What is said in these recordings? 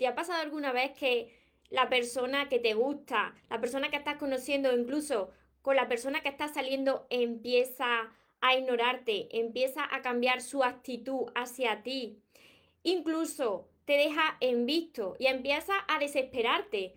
¿Te ha pasado alguna vez que la persona que te gusta, la persona que estás conociendo, incluso con la persona que estás saliendo, empieza a ignorarte, empieza a cambiar su actitud hacia ti, incluso te deja en visto y empieza a desesperarte.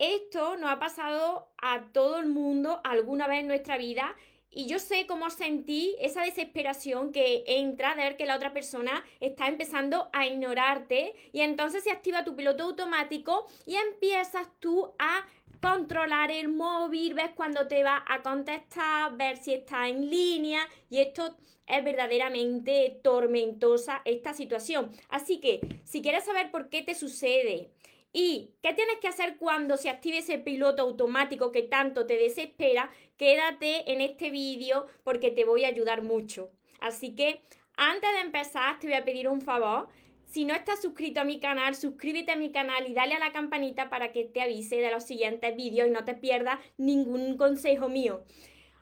Esto nos ha pasado a todo el mundo alguna vez en nuestra vida y yo sé cómo sentí esa desesperación que entra de ver que la otra persona está empezando a ignorarte y entonces se activa tu piloto automático y empiezas tú a controlar el móvil, ves cuando te va a contestar, ver si está en línea y esto es verdaderamente tormentosa esta situación. Así que si quieres saber por qué te sucede, ¿Y qué tienes que hacer cuando se active ese piloto automático que tanto te desespera? Quédate en este vídeo porque te voy a ayudar mucho. Así que antes de empezar te voy a pedir un favor. Si no estás suscrito a mi canal, suscríbete a mi canal y dale a la campanita para que te avise de los siguientes vídeos y no te pierdas ningún consejo mío.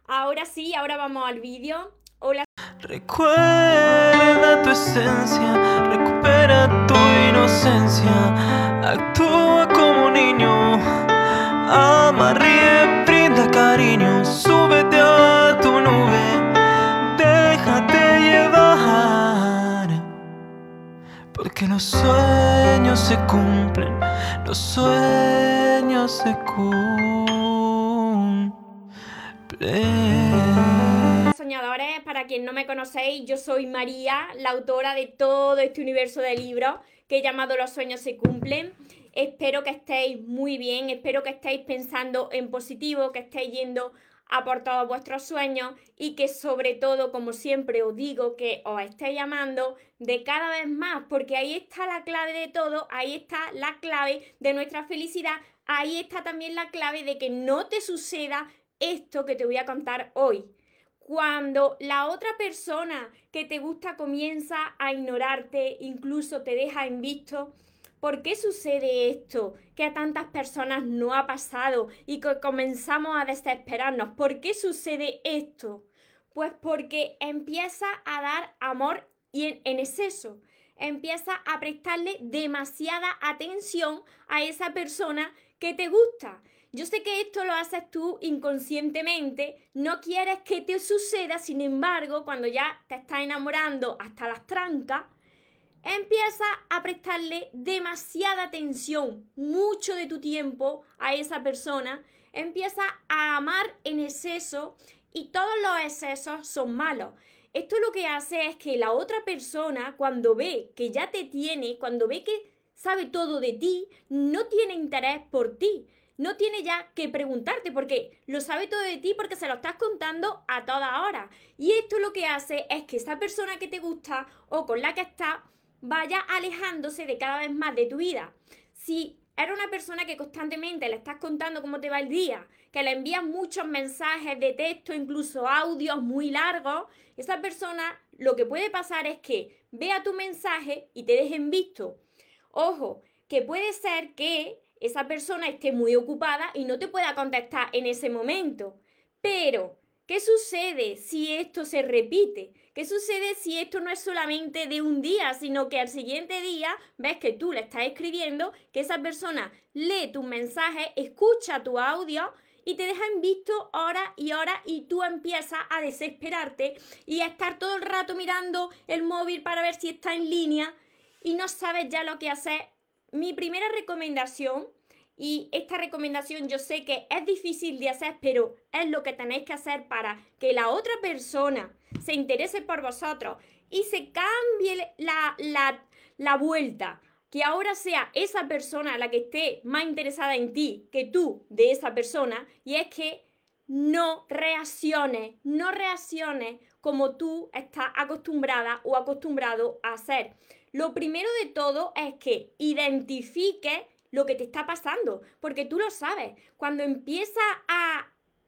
Ahora sí, ahora vamos al vídeo. Hola. Recuerda tu esencia, recupera tu inocencia Actúa como niño, ama, ríe, brinda cariño, súbete a tu nube, déjate llevar. Porque los sueños se cumplen, los sueños se cumplen. Soñadores, para quien no me conocéis, yo soy María, la autora de todo este universo de libros que llamado Los sueños se cumplen. Espero que estéis muy bien, espero que estéis pensando en positivo, que estéis yendo a por todos vuestros sueños y que sobre todo, como siempre os digo, que os estéis llamando de cada vez más, porque ahí está la clave de todo, ahí está la clave de nuestra felicidad, ahí está también la clave de que no te suceda esto que te voy a contar hoy cuando la otra persona que te gusta comienza a ignorarte, incluso te deja en visto, ¿por qué sucede esto? Que a tantas personas no ha pasado y que comenzamos a desesperarnos. ¿Por qué sucede esto? Pues porque empieza a dar amor y en, en exceso. Empieza a prestarle demasiada atención a esa persona que te gusta. Yo sé que esto lo haces tú inconscientemente, no quieres que te suceda, sin embargo, cuando ya te estás enamorando hasta las trancas, empieza a prestarle demasiada atención, mucho de tu tiempo a esa persona, empieza a amar en exceso y todos los excesos son malos. Esto lo que hace es que la otra persona, cuando ve que ya te tiene, cuando ve que sabe todo de ti, no tiene interés por ti no tiene ya que preguntarte porque lo sabe todo de ti porque se lo estás contando a toda hora. Y esto lo que hace es que esa persona que te gusta o con la que estás vaya alejándose de cada vez más de tu vida. Si eres una persona que constantemente le estás contando cómo te va el día, que le envías muchos mensajes de texto, incluso audios muy largos, esa persona lo que puede pasar es que vea tu mensaje y te deje en visto. Ojo, que puede ser que esa persona esté muy ocupada y no te pueda contestar en ese momento. Pero, ¿qué sucede si esto se repite? ¿Qué sucede si esto no es solamente de un día, sino que al siguiente día ves que tú le estás escribiendo, que esa persona lee tus mensajes, escucha tu audio y te deja en visto hora y hora y tú empiezas a desesperarte y a estar todo el rato mirando el móvil para ver si está en línea y no sabes ya lo que hacer mi primera recomendación, y esta recomendación yo sé que es difícil de hacer, pero es lo que tenéis que hacer para que la otra persona se interese por vosotros y se cambie la, la, la vuelta. Que ahora sea esa persona la que esté más interesada en ti que tú de esa persona. Y es que no reacciones, no reacciones como tú estás acostumbrada o acostumbrado a hacer. Lo primero de todo es que identifiques lo que te está pasando, porque tú lo sabes. Cuando empieza a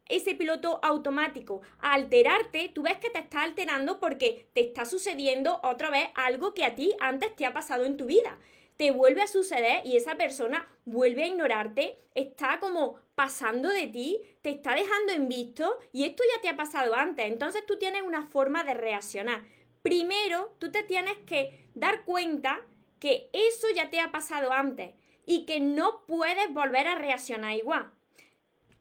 ese piloto automático a alterarte, tú ves que te está alterando porque te está sucediendo otra vez algo que a ti antes te ha pasado en tu vida. Te vuelve a suceder y esa persona vuelve a ignorarte, está como pasando de ti, te está dejando en visto y esto ya te ha pasado antes. Entonces tú tienes una forma de reaccionar primero tú te tienes que dar cuenta que eso ya te ha pasado antes. y que no puedes volver a reaccionar igual.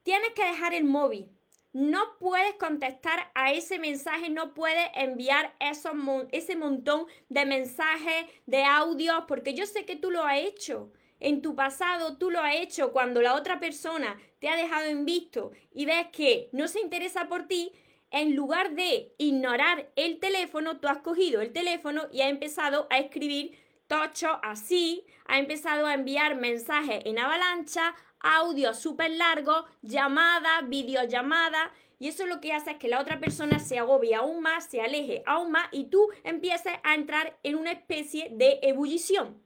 Tienes que dejar el móvil. No puedes contestar a ese mensaje, no puedes enviar ese montón de mensajes, de audios, porque yo sé que tú lo has hecho. En tu pasado tú lo has hecho cuando la otra persona te ha dejado en visto y ves que no se interesa por ti, en lugar de ignorar el teléfono, tú has cogido el teléfono y has empezado a escribir tocho así, ha empezado a enviar mensajes en avalancha, audio súper largo, llamadas, videollamadas. Y eso lo que hace es que la otra persona se agobie aún más, se aleje aún más y tú empieces a entrar en una especie de ebullición.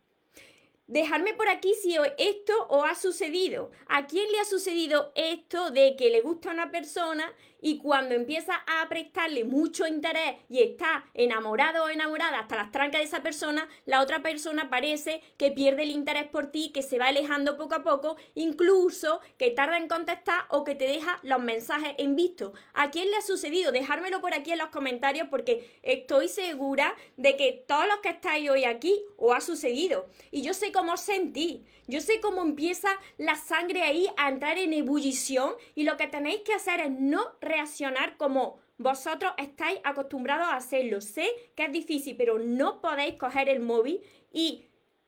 Dejarme por aquí si esto os ha sucedido. ¿A quién le ha sucedido esto de que le gusta a una persona y cuando empieza a prestarle mucho interés y está enamorado o enamorada hasta las trancas de esa persona, la otra persona parece que pierde el interés por ti, que se va alejando poco a poco, incluso que tarda en contestar o que te deja los mensajes en visto. ¿A quién le ha sucedido? Dejármelo por aquí en los comentarios porque estoy segura de que todos los que estáis hoy aquí os ha sucedido. Y yo sé cómo sentí, yo sé cómo empieza la sangre ahí a entrar en ebullición y lo que tenéis que hacer es no reaccionar como vosotros estáis acostumbrados a hacerlo. Sé que es difícil, pero no podéis coger el móvil y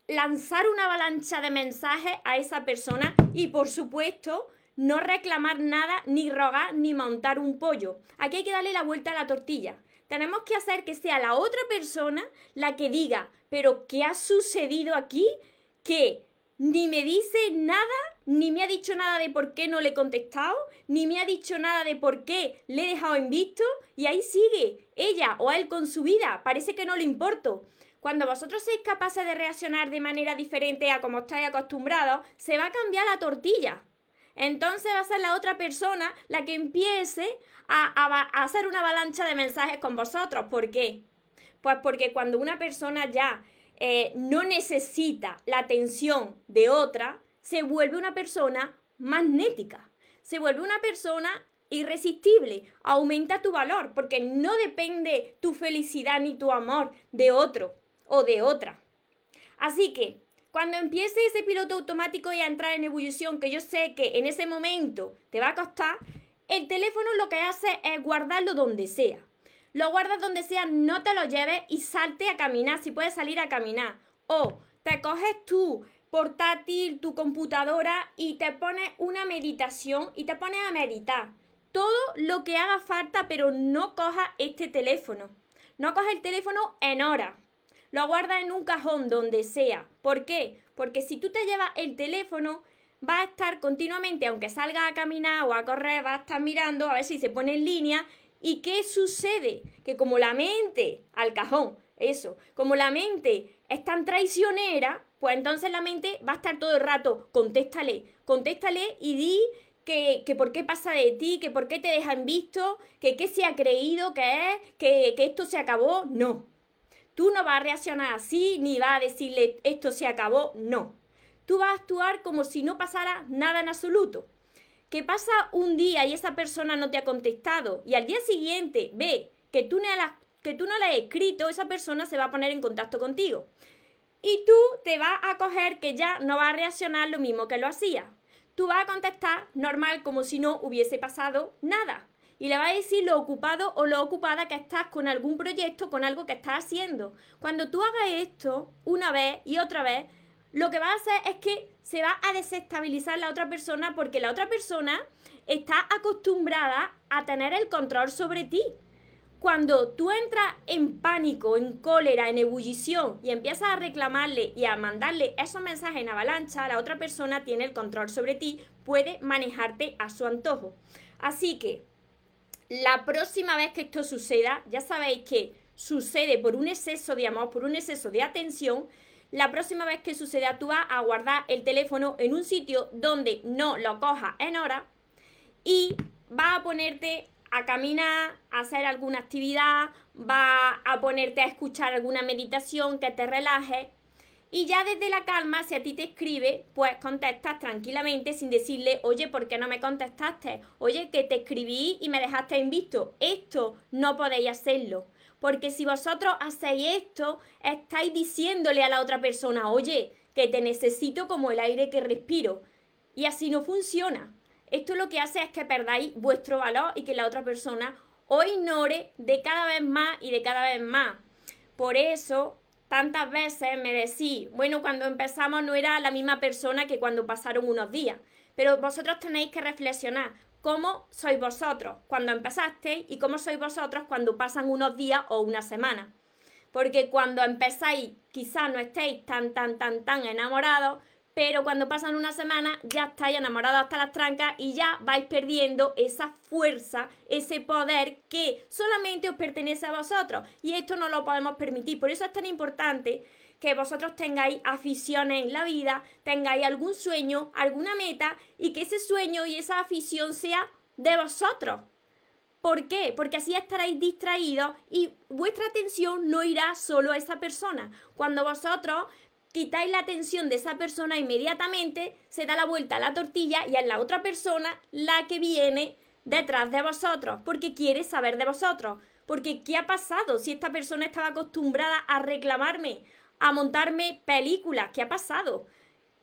lanzar una avalancha de mensajes a esa persona y por supuesto no reclamar nada, ni rogar, ni montar un pollo. Aquí hay que darle la vuelta a la tortilla. Tenemos que hacer que sea la otra persona la que diga, pero ¿qué ha sucedido aquí? Que ni me dice nada, ni me ha dicho nada de por qué no le he contestado, ni me ha dicho nada de por qué le he dejado en visto, y ahí sigue ella o él con su vida, parece que no le importo. Cuando vosotros sois capaces de reaccionar de manera diferente a como estáis acostumbrados, se va a cambiar la tortilla. Entonces va a ser la otra persona la que empiece a, a hacer una avalancha de mensajes con vosotros. ¿Por qué? Pues porque cuando una persona ya eh, no necesita la atención de otra, se vuelve una persona magnética, se vuelve una persona irresistible, aumenta tu valor, porque no depende tu felicidad ni tu amor de otro o de otra. Así que cuando empiece ese piloto automático y a entrar en ebullición, que yo sé que en ese momento te va a costar, el teléfono lo que hace es guardarlo donde sea. Lo guardas donde sea, no te lo lleves y salte a caminar, si puedes salir a caminar. O te coges tu portátil, tu computadora y te pones una meditación y te pones a meditar. Todo lo que haga falta, pero no cojas este teléfono. No cojas el teléfono en hora. Lo guardas en un cajón donde sea. ¿Por qué? Porque si tú te llevas el teléfono, va a estar continuamente, aunque salga a caminar o a correr, va a estar mirando a ver si se pone en línea ¿Y qué sucede? Que como la mente, al cajón, eso, como la mente es tan traicionera, pues entonces la mente va a estar todo el rato, contéstale, contéstale y di que, que, por qué pasa de ti, que por qué te dejan visto, que qué se ha creído que es, que, que esto se acabó. No. Tú no vas a reaccionar así, ni vas a decirle esto se acabó. No. Tú vas a actuar como si no pasara nada en absoluto que pasa un día y esa persona no te ha contestado y al día siguiente ve que tú, no la, que tú no le has escrito, esa persona se va a poner en contacto contigo. Y tú te vas a coger que ya no va a reaccionar lo mismo que lo hacía. Tú vas a contestar normal como si no hubiese pasado nada. Y le vas a decir lo ocupado o lo ocupada que estás con algún proyecto, con algo que estás haciendo. Cuando tú hagas esto una vez y otra vez, lo que va a hacer es que se va a desestabilizar la otra persona porque la otra persona está acostumbrada a tener el control sobre ti. Cuando tú entras en pánico, en cólera, en ebullición y empiezas a reclamarle y a mandarle esos mensajes en avalancha, la otra persona tiene el control sobre ti, puede manejarte a su antojo. Así que la próxima vez que esto suceda, ya sabéis que sucede por un exceso de amor, por un exceso de atención, la próxima vez que suceda tú vas a guardar el teléfono en un sitio donde no lo cojas en hora y vas a ponerte a caminar, a hacer alguna actividad, vas a ponerte a escuchar alguna meditación que te relaje y ya desde la calma, si a ti te escribe, pues contestas tranquilamente sin decirle, oye, ¿por qué no me contestaste? Oye, que te escribí y me dejaste en visto. Esto no podéis hacerlo. Porque si vosotros hacéis esto, estáis diciéndole a la otra persona, oye, que te necesito como el aire que respiro. Y así no funciona. Esto lo que hace es que perdáis vuestro valor y que la otra persona os ignore de cada vez más y de cada vez más. Por eso, tantas veces me decís, bueno, cuando empezamos no era la misma persona que cuando pasaron unos días. Pero vosotros tenéis que reflexionar cómo sois vosotros cuando empezasteis y cómo sois vosotros cuando pasan unos días o una semana. Porque cuando empezáis quizás no estéis tan, tan, tan, tan enamorados, pero cuando pasan una semana ya estáis enamorados hasta las trancas y ya vais perdiendo esa fuerza, ese poder que solamente os pertenece a vosotros. Y esto no lo podemos permitir. Por eso es tan importante que vosotros tengáis aficiones en la vida, tengáis algún sueño, alguna meta y que ese sueño y esa afición sea de vosotros. ¿Por qué? Porque así estaréis distraídos y vuestra atención no irá solo a esa persona. Cuando vosotros quitáis la atención de esa persona inmediatamente, se da la vuelta a la tortilla y es la otra persona la que viene detrás de vosotros, porque quiere saber de vosotros. Porque ¿qué ha pasado si esta persona estaba acostumbrada a reclamarme, a montarme películas? ¿Qué ha pasado?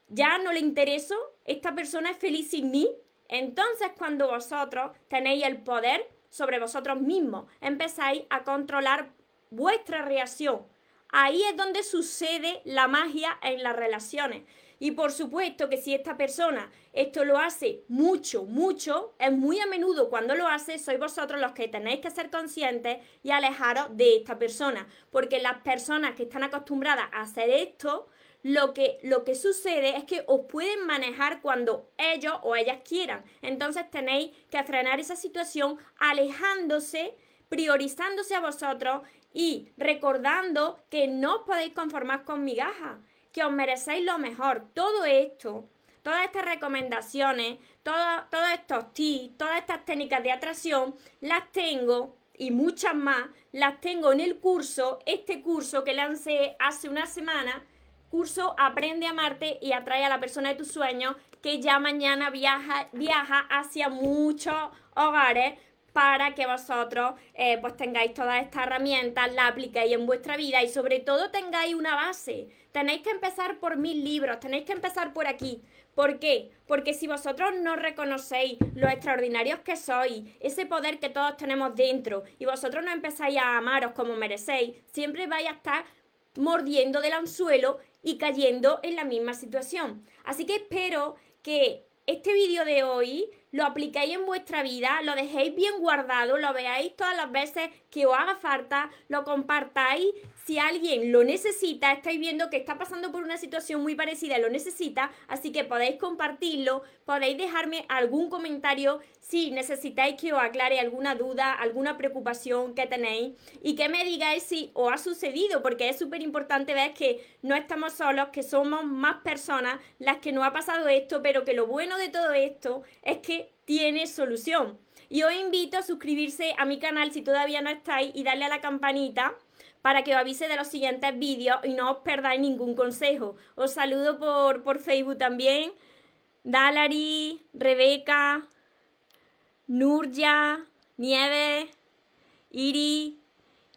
¿Ya no le intereso? ¿Esta persona es feliz sin mí? Entonces cuando vosotros tenéis el poder sobre vosotros mismos, empezáis a controlar vuestra reacción, Ahí es donde sucede la magia en las relaciones. Y por supuesto que si esta persona esto lo hace mucho, mucho, es muy a menudo cuando lo hace, sois vosotros los que tenéis que ser conscientes y alejaros de esta persona. Porque las personas que están acostumbradas a hacer esto, lo que, lo que sucede es que os pueden manejar cuando ellos o ellas quieran. Entonces tenéis que frenar esa situación alejándose priorizándose a vosotros y recordando que no os podéis conformar con migajas, que os merecéis lo mejor. Todo esto, todas estas recomendaciones, todos estos tips, todas estas técnicas de atracción, las tengo y muchas más, las tengo en el curso, este curso que lancé hace una semana, curso Aprende a amarte y atrae a la persona de tus sueños, que ya mañana viaja, viaja hacia muchos hogares para que vosotros eh, pues tengáis todas estas herramientas, las apliquéis en vuestra vida y sobre todo tengáis una base. Tenéis que empezar por mil libros, tenéis que empezar por aquí. ¿Por qué? Porque si vosotros no reconocéis lo extraordinarios que sois, ese poder que todos tenemos dentro, y vosotros no empezáis a amaros como merecéis, siempre vais a estar mordiendo del anzuelo y cayendo en la misma situación. Así que espero que este vídeo de hoy lo aplicáis en vuestra vida, lo dejéis bien guardado, lo veáis todas las veces que os haga falta, lo compartáis. Si alguien lo necesita, estáis viendo que está pasando por una situación muy parecida lo necesita, así que podéis compartirlo, podéis dejarme algún comentario si necesitáis que os aclare alguna duda, alguna preocupación que tenéis y que me digáis si os ha sucedido, porque es súper importante ver que no estamos solos, que somos más personas las que nos ha pasado esto, pero que lo bueno de todo esto es que tiene solución. Y os invito a suscribirse a mi canal si todavía no estáis y darle a la campanita para que os avise de los siguientes vídeos y no os perdáis ningún consejo. Os saludo por, por Facebook también. Dalari, Rebeca, Nurja, Nieves, Iri.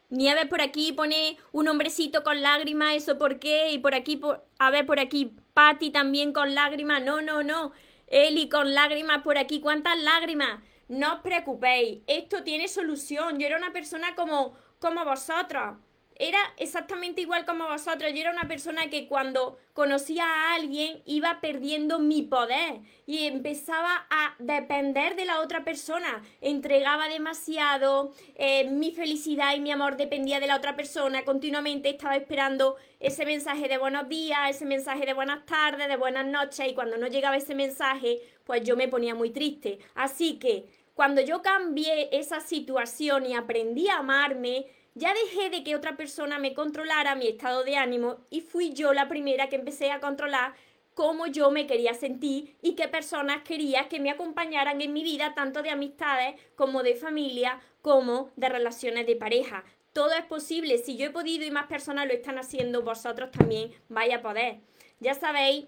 Nieves por aquí pone un hombrecito con lágrimas, ¿eso por qué? Y por aquí, por, a ver, por aquí, Patty también con lágrimas. No, no, no. Eli con lágrimas por aquí, ¿cuántas lágrimas? No os preocupéis, esto tiene solución. Yo era una persona como, como vosotros era exactamente igual como vosotros. Yo era una persona que cuando conocía a alguien iba perdiendo mi poder y empezaba a depender de la otra persona. Entregaba demasiado, eh, mi felicidad y mi amor dependía de la otra persona. Continuamente estaba esperando ese mensaje de buenos días, ese mensaje de buenas tardes, de buenas noches y cuando no llegaba ese mensaje, pues yo me ponía muy triste. Así que cuando yo cambié esa situación y aprendí a amarme, ya dejé de que otra persona me controlara mi estado de ánimo y fui yo la primera que empecé a controlar cómo yo me quería sentir y qué personas quería que me acompañaran en mi vida, tanto de amistades como de familia, como de relaciones de pareja. Todo es posible. Si yo he podido y más personas lo están haciendo, vosotros también vaya a poder. Ya sabéis,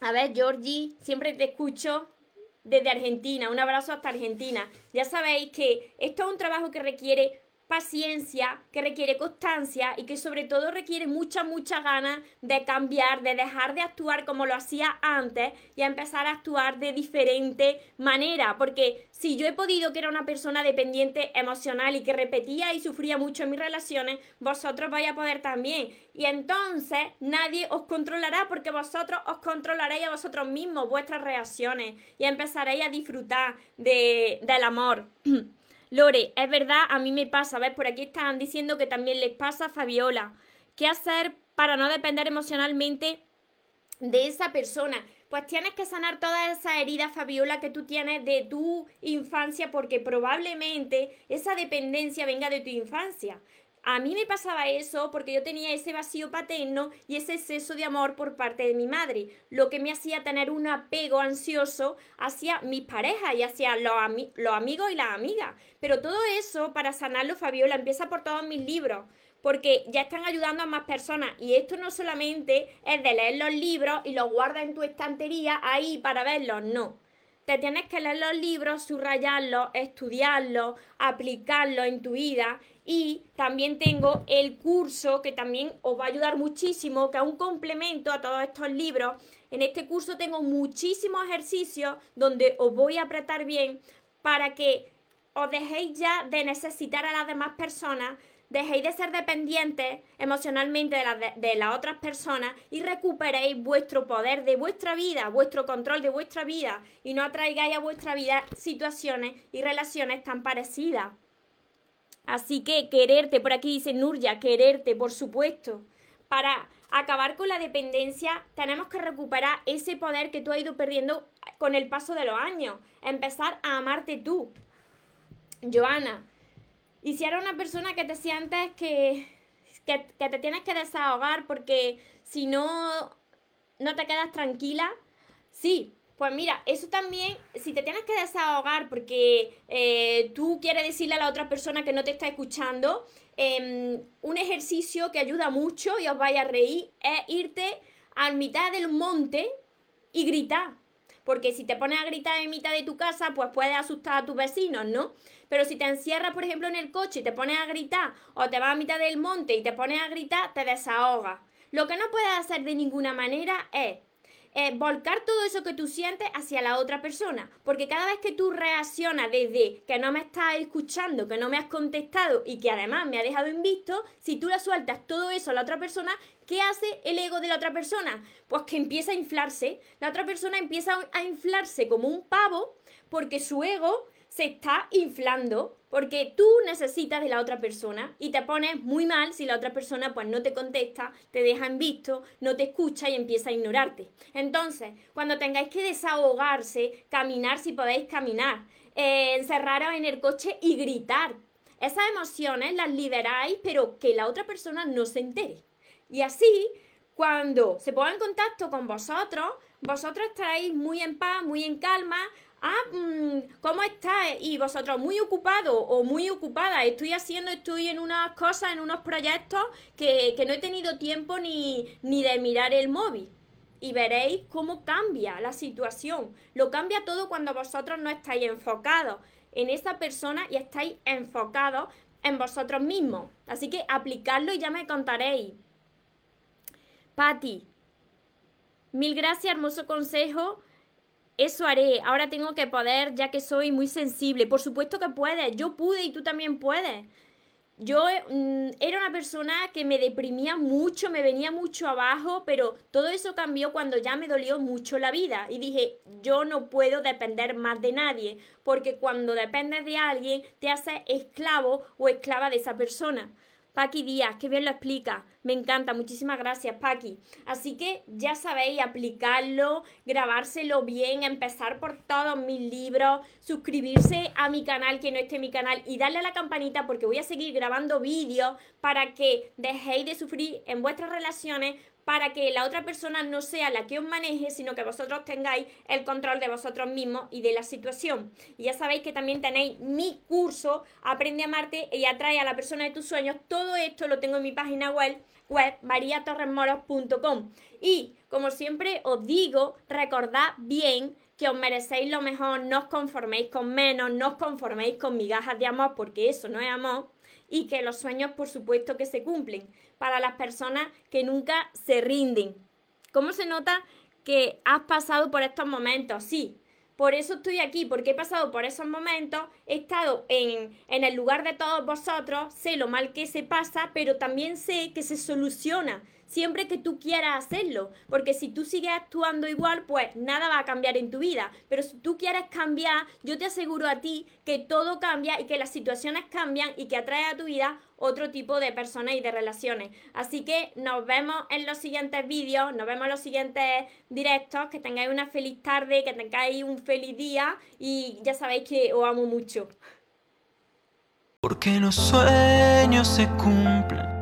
a ver, Georgie, siempre te escucho desde Argentina. Un abrazo hasta Argentina. Ya sabéis que esto es un trabajo que requiere paciencia, que requiere constancia y que sobre todo requiere mucha, mucha ganas de cambiar, de dejar de actuar como lo hacía antes y empezar a actuar de diferente manera. Porque si yo he podido que era una persona dependiente emocional y que repetía y sufría mucho en mis relaciones, vosotros vais a poder también. Y entonces nadie os controlará porque vosotros os controlaréis a vosotros mismos vuestras reacciones y empezaréis a disfrutar de, del amor. Lore, es verdad, a mí me pasa, ¿ves? Por aquí están diciendo que también les pasa a Fabiola. ¿Qué hacer para no depender emocionalmente de esa persona? Pues tienes que sanar todas esas heridas, Fabiola, que tú tienes de tu infancia, porque probablemente esa dependencia venga de tu infancia. A mí me pasaba eso porque yo tenía ese vacío paterno y ese exceso de amor por parte de mi madre, lo que me hacía tener un apego ansioso hacia mis parejas y hacia los, amigos y las amigas. Pero todo eso, para sanarlo, Fabiola, empieza por todos mis libros porque ya están ayudando a más personas. Y esto no solamente es de leer los libros y los guardas en tu estantería ahí para verlos, no. Te tienes que leer los libros, subrayarlos, estudiarlos, aplicarlos en tu vida y también tengo el curso que también os va a ayudar muchísimo, que es un complemento a todos estos libros. En este curso tengo muchísimos ejercicios donde os voy a apretar bien para que os dejéis ya de necesitar a las demás personas, dejéis de ser dependientes emocionalmente de, de, las otras personas y recuperéis vuestro poder de vuestra vida, vuestro control de vuestra vida y no atraigáis a vuestra vida situaciones y relaciones tan parecidas. Así que quererte, por aquí dice Nurja, quererte, por supuesto. Para acabar con la dependencia, tenemos que recuperar ese poder que tú has ido perdiendo con el paso de los años. Empezar a amarte tú. Joana, y si era una persona que te sientes que, que, que te tienes que desahogar porque si no, no te quedas tranquila, sí, pues mira, eso también, si te tienes que desahogar porque eh, tú quieres decirle a la otra persona que no te está escuchando, em, un ejercicio que ayuda mucho y os vaya a reír es irte a mitad del monte y gritar. Porque si te pones a gritar en mitad de tu casa, pues puedes asustar a tus vecinos, ¿no? Pero si te encierras, por ejemplo, en el coche y te pones a gritar, o te vas a mitad del monte y te pones a gritar, te desahogas. Lo que no puedes hacer de ninguna manera es eh, volcar todo eso que tú sientes hacia la otra persona. Porque cada vez que tú reaccionas desde que no me estás escuchando, que no me has contestado y que además me ha dejado invisto, si tú le sueltas todo eso a la otra persona, ¿qué hace el ego de la otra persona? Pues que empieza a inflarse. La otra persona empieza a inflarse como un pavo porque su ego se está inflando porque tú necesitas de la otra persona y te pones muy mal si la otra persona pues no te contesta, te deja en visto, no te escucha y empieza a ignorarte. Entonces, cuando tengáis que desahogarse, caminar si podéis caminar, eh, encerraros en el coche y gritar. Esas emociones las liberáis, pero que la otra persona no se entere. Y así, cuando se ponga en contacto con vosotros, vosotros estaréis muy en paz, muy en calma, ah, mm, ¿cómo estás? Y vosotros, muy ocupado o muy ocupada, estoy haciendo, estoy en unas cosas, en unos proyectos que, no he tenido tiempo ni, ni de mirar el móvil. Y veréis cómo cambia la situación. Lo cambia todo cuando vosotros no estáis enfocados en esa persona y estáis enfocados en vosotros mismos. Así que aplicadlo y ya me contaréis. Patti, mil gracias, hermoso consejo eso haré, ahora tengo que poder ya que soy muy sensible. Por supuesto que puedes, yo pude y tú también puedes. Yo mm, era una persona que me deprimía mucho, me venía mucho abajo, pero todo eso cambió cuando ya me dolió mucho la vida y dije, yo no puedo depender más de nadie, porque cuando dependes de alguien te haces esclavo o esclava de esa persona. Paqui Díaz, qué bien lo explica. Me encanta, muchísimas gracias, Paqui. Así que ya sabéis, aplicarlo, grabárselo bien, empezar por todos mis libros, suscribirse a mi canal, que no esté en mi canal, y darle a la campanita porque voy a seguir grabando vídeos para que dejéis de sufrir en vuestras relaciones, para que la otra persona no sea la que os maneje, sino que vosotros tengáis el control de vosotros mismos y de la situación. Y ya sabéis que también tenéis mi curso, Aprende a amarte y atrae a la persona de tus sueños. Todo esto lo tengo en mi página web, web mariatorresmoros.com. Y como siempre os digo, recordad bien que os merecéis lo mejor, no os conforméis con menos, no os conforméis con migajas de amor, porque eso no es amor y que los sueños, por supuesto, que se cumplen. Para las personas que nunca se rinden. ¿Cómo se nota que has pasado por estos momentos? Sí, por eso estoy aquí, porque he pasado por esos momentos, he estado en, en, el lugar de todos vosotros, sé lo mal que se pasa, pero también sé que se soluciona siempre que tú quieras hacerlo, porque si tú sigues actuando igual, pues nada va a cambiar en tu vida, pero si tú quieres cambiar, yo te aseguro a ti que todo cambia y que las situaciones cambian y que atrae a tu vida otro tipo de personas y de relaciones. Así que nos vemos en los siguientes vídeos, nos vemos en los siguientes directos, que tengáis una feliz tarde, que tengáis un feliz día y ya sabéis que os amo mucho. Porque los sueños se cumplen